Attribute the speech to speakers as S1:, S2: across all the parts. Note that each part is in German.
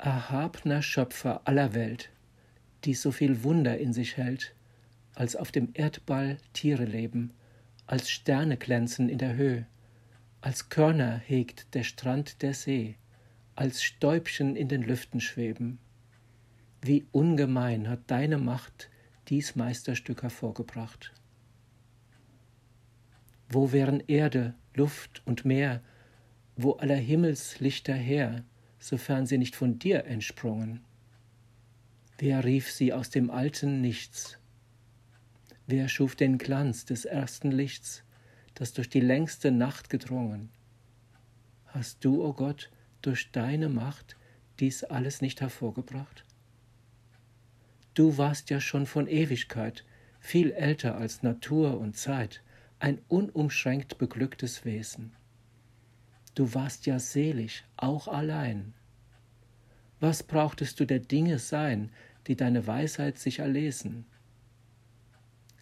S1: erhabner Schöpfer aller Welt, die so viel Wunder in sich hält, als auf dem Erdball Tiere leben, als Sterne glänzen in der Höhe, als Körner hegt der Strand der See, als Stäubchen in den Lüften schweben. Wie ungemein hat deine Macht dies Meisterstück hervorgebracht. Wo wären Erde, Luft und Meer, wo aller Himmelslichter her, sofern sie nicht von dir entsprungen? Wer rief sie aus dem alten Nichts? Wer schuf den Glanz des ersten Lichts, das durch die längste Nacht gedrungen? Hast du, o oh Gott, durch deine Macht dies alles nicht hervorgebracht? Du warst ja schon von Ewigkeit, viel älter als Natur und Zeit, ein unumschränkt beglücktes Wesen. Du warst ja selig, auch allein. Was brauchtest du der Dinge sein, die deine Weisheit sich erlesen?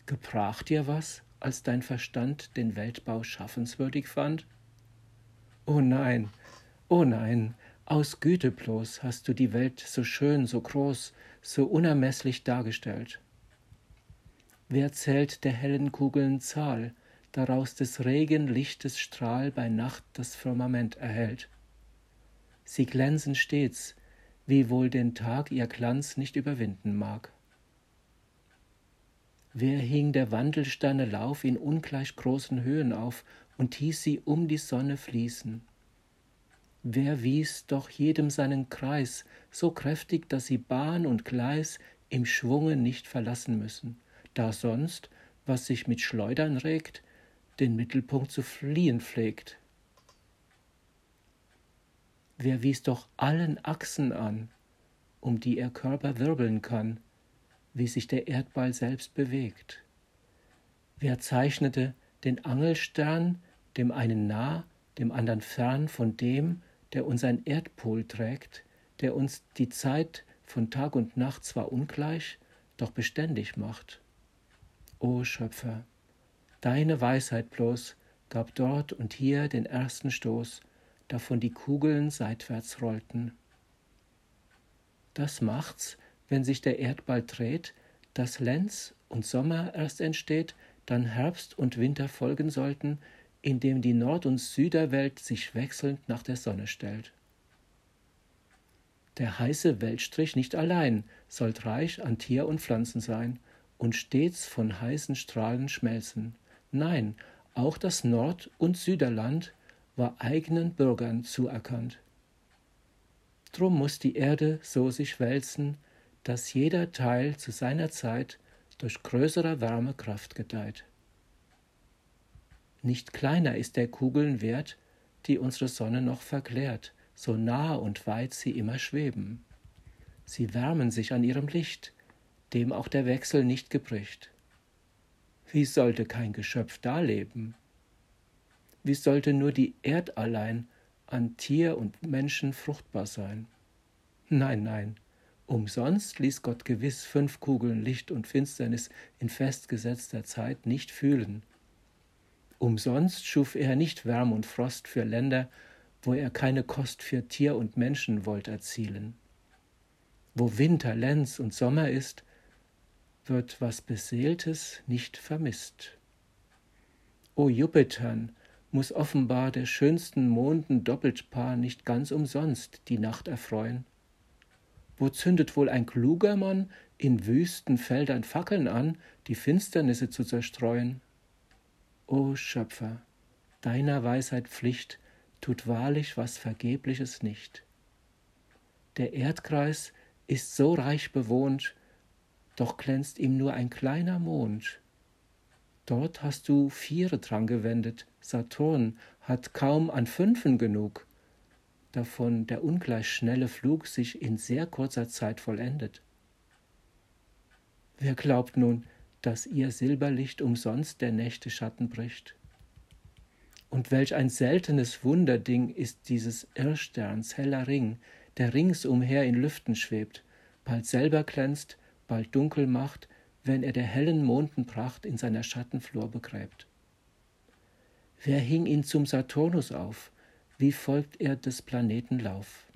S1: Gebrach dir was, als dein Verstand den Weltbau schaffenswürdig fand? Oh nein, oh nein, aus Güte bloß hast du die Welt so schön, so groß, so unermeßlich dargestellt. Wer zählt der hellen Kugeln Zahl, daraus des regen Lichtes Strahl bei Nacht das Firmament erhellt? Sie glänzen stets, wie wohl den Tag ihr Glanz nicht überwinden mag. Wer hing der Wandelsterne Lauf in ungleich großen Höhen auf und hieß sie um die Sonne fließen? Wer wies doch jedem seinen Kreis, so kräftig, dass sie Bahn und Gleis im Schwunge nicht verlassen müssen, da sonst, was sich mit Schleudern regt, den Mittelpunkt zu fliehen pflegt. Wer wies doch allen Achsen an, um die er Körper wirbeln kann, wie sich der Erdball selbst bewegt? Wer zeichnete den Angelstern, dem einen nah, dem andern fern von dem, der unseren Erdpol trägt, der uns die Zeit von Tag und Nacht zwar ungleich, doch beständig macht? O Schöpfer, deine Weisheit bloß gab dort und hier den ersten Stoß, davon die Kugeln seitwärts rollten. Das macht's, wenn sich der Erdball dreht, dass Lenz und Sommer erst entsteht, dann Herbst und Winter folgen sollten, indem die Nord- und Süderwelt sich wechselnd nach der Sonne stellt. Der heiße Weltstrich nicht allein sollt reich an Tier und Pflanzen sein und stets von heißen Strahlen schmelzen. Nein, auch das Nord- und Süderland war eigenen Bürgern zuerkannt. Drum muss die Erde so sich wälzen, dass jeder Teil zu seiner Zeit durch größerer Wärme Kraft gedeiht. Nicht kleiner ist der Kugeln wert, die unsere Sonne noch verklärt, so nah und weit sie immer schweben. Sie wärmen sich an ihrem Licht, dem auch der Wechsel nicht gebricht. Wie sollte kein Geschöpf da leben? Wie sollte nur die Erd allein an Tier und Menschen fruchtbar sein? Nein, nein, umsonst ließ Gott gewiss fünf Kugeln Licht und Finsternis in festgesetzter Zeit nicht fühlen. Umsonst schuf er nicht Wärme und Frost für Länder, wo er keine Kost für Tier und Menschen wollt erzielen. Wo Winter, Lenz und Sommer ist, wird was Beseeltes nicht vermisst. O Jupitern, muss offenbar der schönsten Monden Doppeltpaar nicht ganz umsonst die Nacht erfreuen? Wo zündet wohl ein kluger Mann in wüsten Feldern Fackeln an, die Finsternisse zu zerstreuen? O Schöpfer, deiner Weisheit Pflicht tut wahrlich was Vergebliches nicht. Der Erdkreis ist so reich bewohnt, doch glänzt ihm nur ein kleiner Mond. Dort hast du Viere dran gewendet, Saturn hat kaum an Fünfen genug, davon der ungleich schnelle Flug sich in sehr kurzer Zeit vollendet. Wer glaubt nun, dass ihr Silberlicht umsonst der Nächte Schatten bricht? Und welch ein seltenes Wunderding ist dieses Irrsterns heller Ring, der ringsumher in Lüften schwebt, bald selber glänzt, bald dunkel macht, wenn er der hellen Mondenpracht in seiner Schattenflor begräbt. Wer hing ihn zum Saturnus auf? Wie folgt er des Planeten Lauf?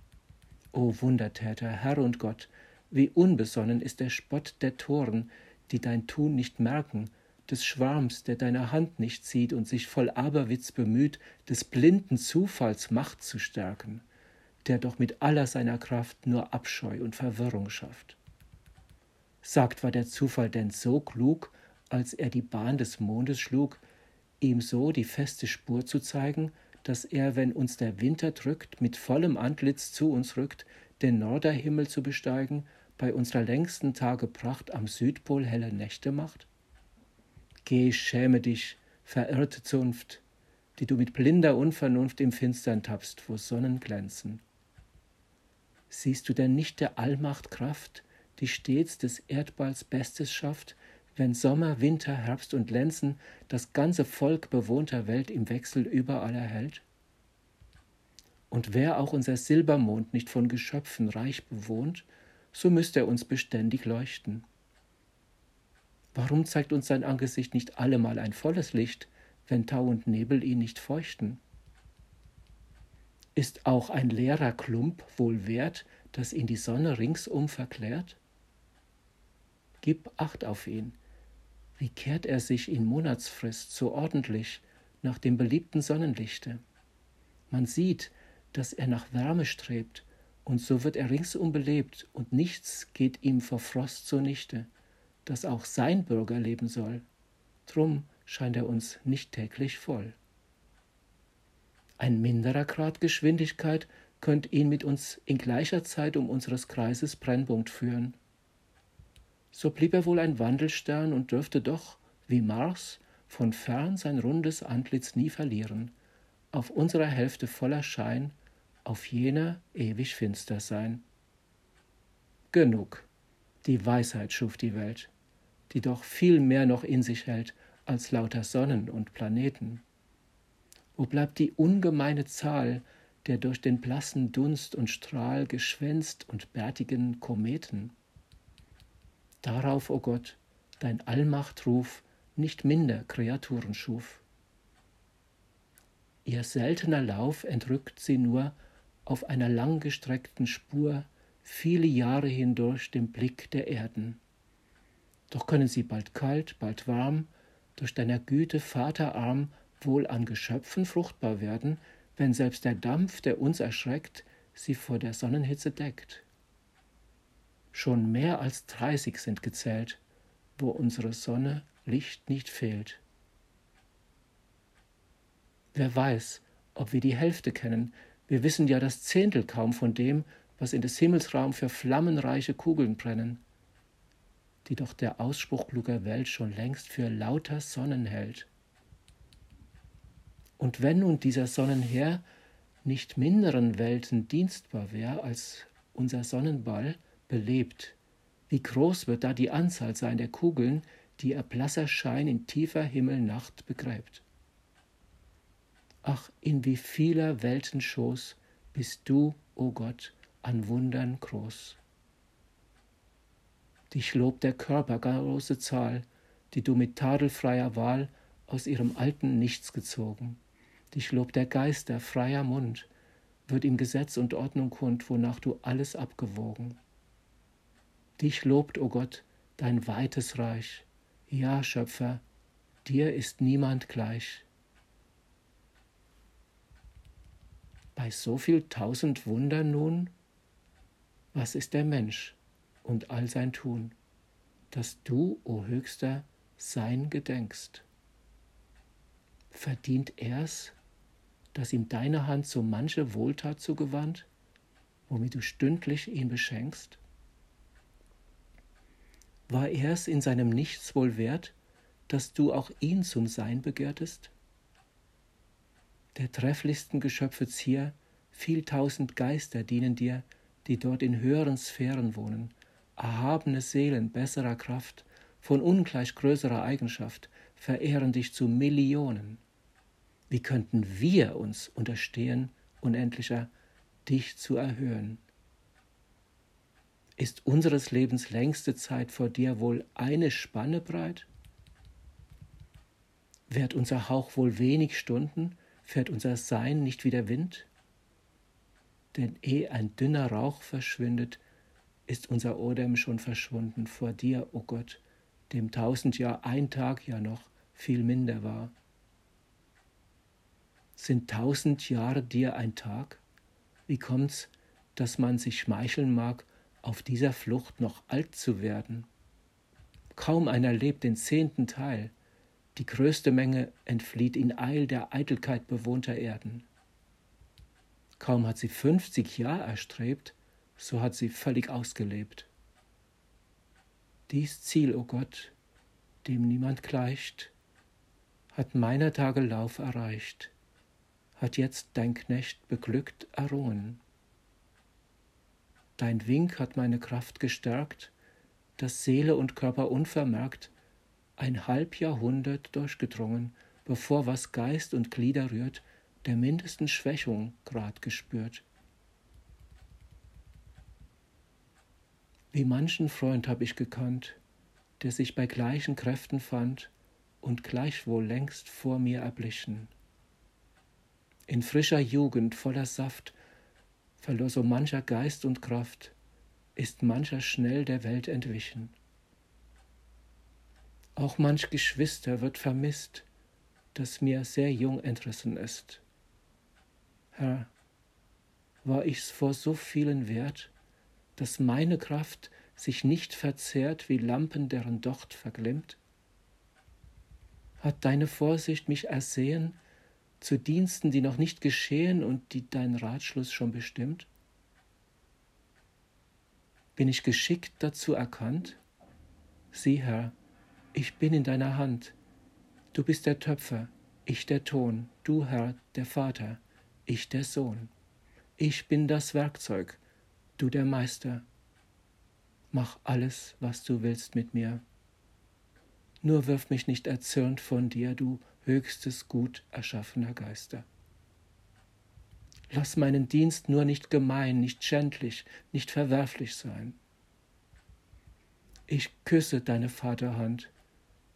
S1: O Wundertäter, Herr und Gott, wie unbesonnen ist der Spott der Toren, die dein Tun nicht merken, des Schwarms, der deine Hand nicht sieht und sich voll Aberwitz bemüht, des blinden Zufalls Macht zu stärken, der doch mit aller seiner Kraft nur Abscheu und Verwirrung schafft. Sagt war der Zufall denn so klug, als er die Bahn des Mondes schlug, ihm so die feste Spur zu zeigen, dass er, wenn uns der Winter drückt, mit vollem Antlitz zu uns rückt, den Norderhimmel zu besteigen, bei unserer längsten Tage Pracht am Südpol helle Nächte macht? Geh, schäme dich, verirrte Zunft, die du mit blinder Unvernunft im Finstern tappst, wo Sonnen glänzen. Siehst du denn nicht der Allmacht Kraft, die stets des Erdballs Bestes schafft, wenn Sommer, Winter, Herbst und Lenzen das ganze Volk bewohnter Welt im Wechsel überall erhält? Und wär auch unser Silbermond nicht von Geschöpfen reich bewohnt, so müsste er uns beständig leuchten. Warum zeigt uns sein Angesicht nicht allemal ein volles Licht, wenn Tau und Nebel ihn nicht feuchten? Ist auch ein leerer Klump wohl wert, dass ihn die Sonne ringsum verklärt? Gib Acht auf ihn. Wie kehrt er sich in Monatsfrist so ordentlich nach dem beliebten Sonnenlichte? Man sieht, dass er nach Wärme strebt, und so wird er ringsum belebt, und nichts geht ihm vor Frost zunichte dass auch sein Bürger leben soll. Drum scheint er uns nicht täglich voll. Ein minderer Grad Geschwindigkeit könnt ihn mit uns in gleicher Zeit um unseres Kreises Brennpunkt führen. So blieb er wohl ein Wandelstern und dürfte doch, wie Mars, von fern sein rundes Antlitz nie verlieren, auf unserer Hälfte voller Schein, auf jener ewig finster sein. Genug, die Weisheit schuf die Welt die doch viel mehr noch in sich hält als lauter Sonnen und Planeten? Wo bleibt die ungemeine Zahl der durch den blassen Dunst und Strahl geschwänzt und bärtigen Kometen? Darauf, o oh Gott, dein Allmachtruf nicht minder Kreaturen schuf. Ihr seltener Lauf entrückt sie nur auf einer langgestreckten Spur viele Jahre hindurch dem Blick der Erden. Doch können sie bald kalt, bald warm, durch deiner Güte Vaterarm wohl an Geschöpfen fruchtbar werden, wenn selbst der Dampf, der uns erschreckt, sie vor der Sonnenhitze deckt. Schon mehr als dreißig sind gezählt, wo unsere Sonne Licht nicht fehlt. Wer weiß, ob wir die Hälfte kennen, wir wissen ja das Zehntel kaum von dem, was in des Himmelsraum für flammenreiche Kugeln brennen die doch der Ausspruch kluger Welt schon längst für lauter Sonnen hält. Und wenn nun dieser Sonnenherr nicht minderen Welten dienstbar wär als unser Sonnenball belebt, wie groß wird da die Anzahl sein der Kugeln, die ihr blasser Schein in tiefer Himmelnacht begräbt. Ach, in wie vieler Welten Schoß bist du, o oh Gott, an Wundern groß. Dich lobt der Körper große Zahl, die du mit tadelfreier Wahl aus ihrem alten Nichts gezogen. Dich lobt der Geister freier Mund, wird ihm Gesetz und Ordnung kund, wonach du alles abgewogen. Dich lobt, o oh Gott, dein weites Reich. Ja, Schöpfer, dir ist niemand gleich. Bei so viel tausend Wundern nun, was ist der Mensch? und all sein Tun, dass du, o Höchster, sein gedenkst. Verdient er's, dass ihm deine Hand so manche Wohltat zugewandt, womit du stündlich ihn beschenkst? War er's in seinem Nichts wohl wert, dass du auch ihn zum Sein begehrtest? Der trefflichsten Geschöpfe Zier, viel tausend Geister dienen dir, die dort in höheren Sphären wohnen, erhabene Seelen besserer Kraft, von ungleich größerer Eigenschaft, verehren dich zu Millionen. Wie könnten wir uns unterstehen, unendlicher, dich zu erhöhen? Ist unseres Lebens längste Zeit vor dir wohl eine Spanne breit? Währt unser Hauch wohl wenig Stunden, fährt unser Sein nicht wie der Wind? denn eh ein dünner Rauch verschwindet, ist unser Odem schon verschwunden vor dir, o oh Gott, dem tausend Jahr ein Tag ja noch viel minder war. Sind tausend Jahre dir ein Tag? Wie kommt's, dass man sich schmeicheln mag, auf dieser Flucht noch alt zu werden? Kaum einer lebt den zehnten Teil, die größte Menge entflieht in Eil der Eitelkeit bewohnter Erden. Kaum hat sie fünfzig Jahre erstrebt, so hat sie völlig ausgelebt. Dies Ziel, o oh Gott, dem niemand gleicht, hat meiner Tage Lauf erreicht, hat jetzt dein Knecht beglückt errungen. Dein Wink hat meine Kraft gestärkt, dass Seele und Körper unvermerkt ein halb Jahrhundert durchgedrungen, bevor was Geist und Glieder rührt, der mindesten Schwächung grad gespürt. Wie manchen Freund hab ich gekannt, der sich bei gleichen Kräften fand und gleichwohl längst vor mir erblichen. In frischer Jugend voller Saft verlor so mancher Geist und Kraft, ist mancher schnell der Welt entwichen. Auch manch Geschwister wird vermisst, das mir sehr jung entrissen ist. Herr, war ich's vor so vielen wert, dass meine Kraft sich nicht verzehrt wie Lampen, deren Docht verglimmt? Hat deine Vorsicht mich ersehen zu Diensten, die noch nicht geschehen und die dein Ratschluss schon bestimmt? Bin ich geschickt dazu erkannt? Sieh, Herr, ich bin in deiner Hand. Du bist der Töpfer, ich der Ton, du, Herr, der Vater, ich der Sohn. Ich bin das Werkzeug, du der Meister. Mach alles, was du willst mit mir. Nur wirf mich nicht erzürnt von dir, du höchstes Gut erschaffener Geister. Lass meinen Dienst nur nicht gemein, nicht schändlich, nicht verwerflich sein. Ich küsse deine Vaterhand,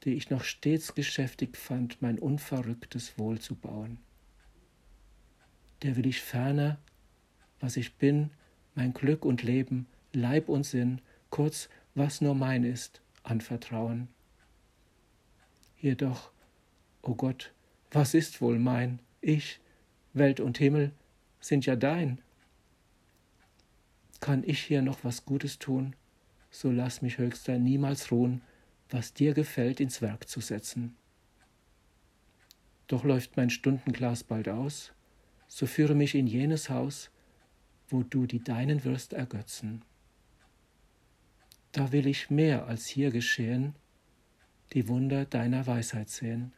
S1: die ich noch stets geschäftig fand, mein unverrücktes Wohl zu bauen. Der will ich ferner, was ich bin, mein Glück und Leben, Leib und Sinn, kurz was nur mein ist, anvertrauen. Jedoch, o Gott, was ist wohl mein? Ich, Welt und Himmel, sind ja dein. Kann ich hier noch was Gutes tun, so lass mich höchster niemals ruhen, was dir gefällt, ins Werk zu setzen. Doch läuft mein Stundenglas bald aus, so führe mich in jenes Haus, wo du die Deinen wirst ergötzen. Da will ich mehr als hier geschehen, die Wunder deiner Weisheit sehen.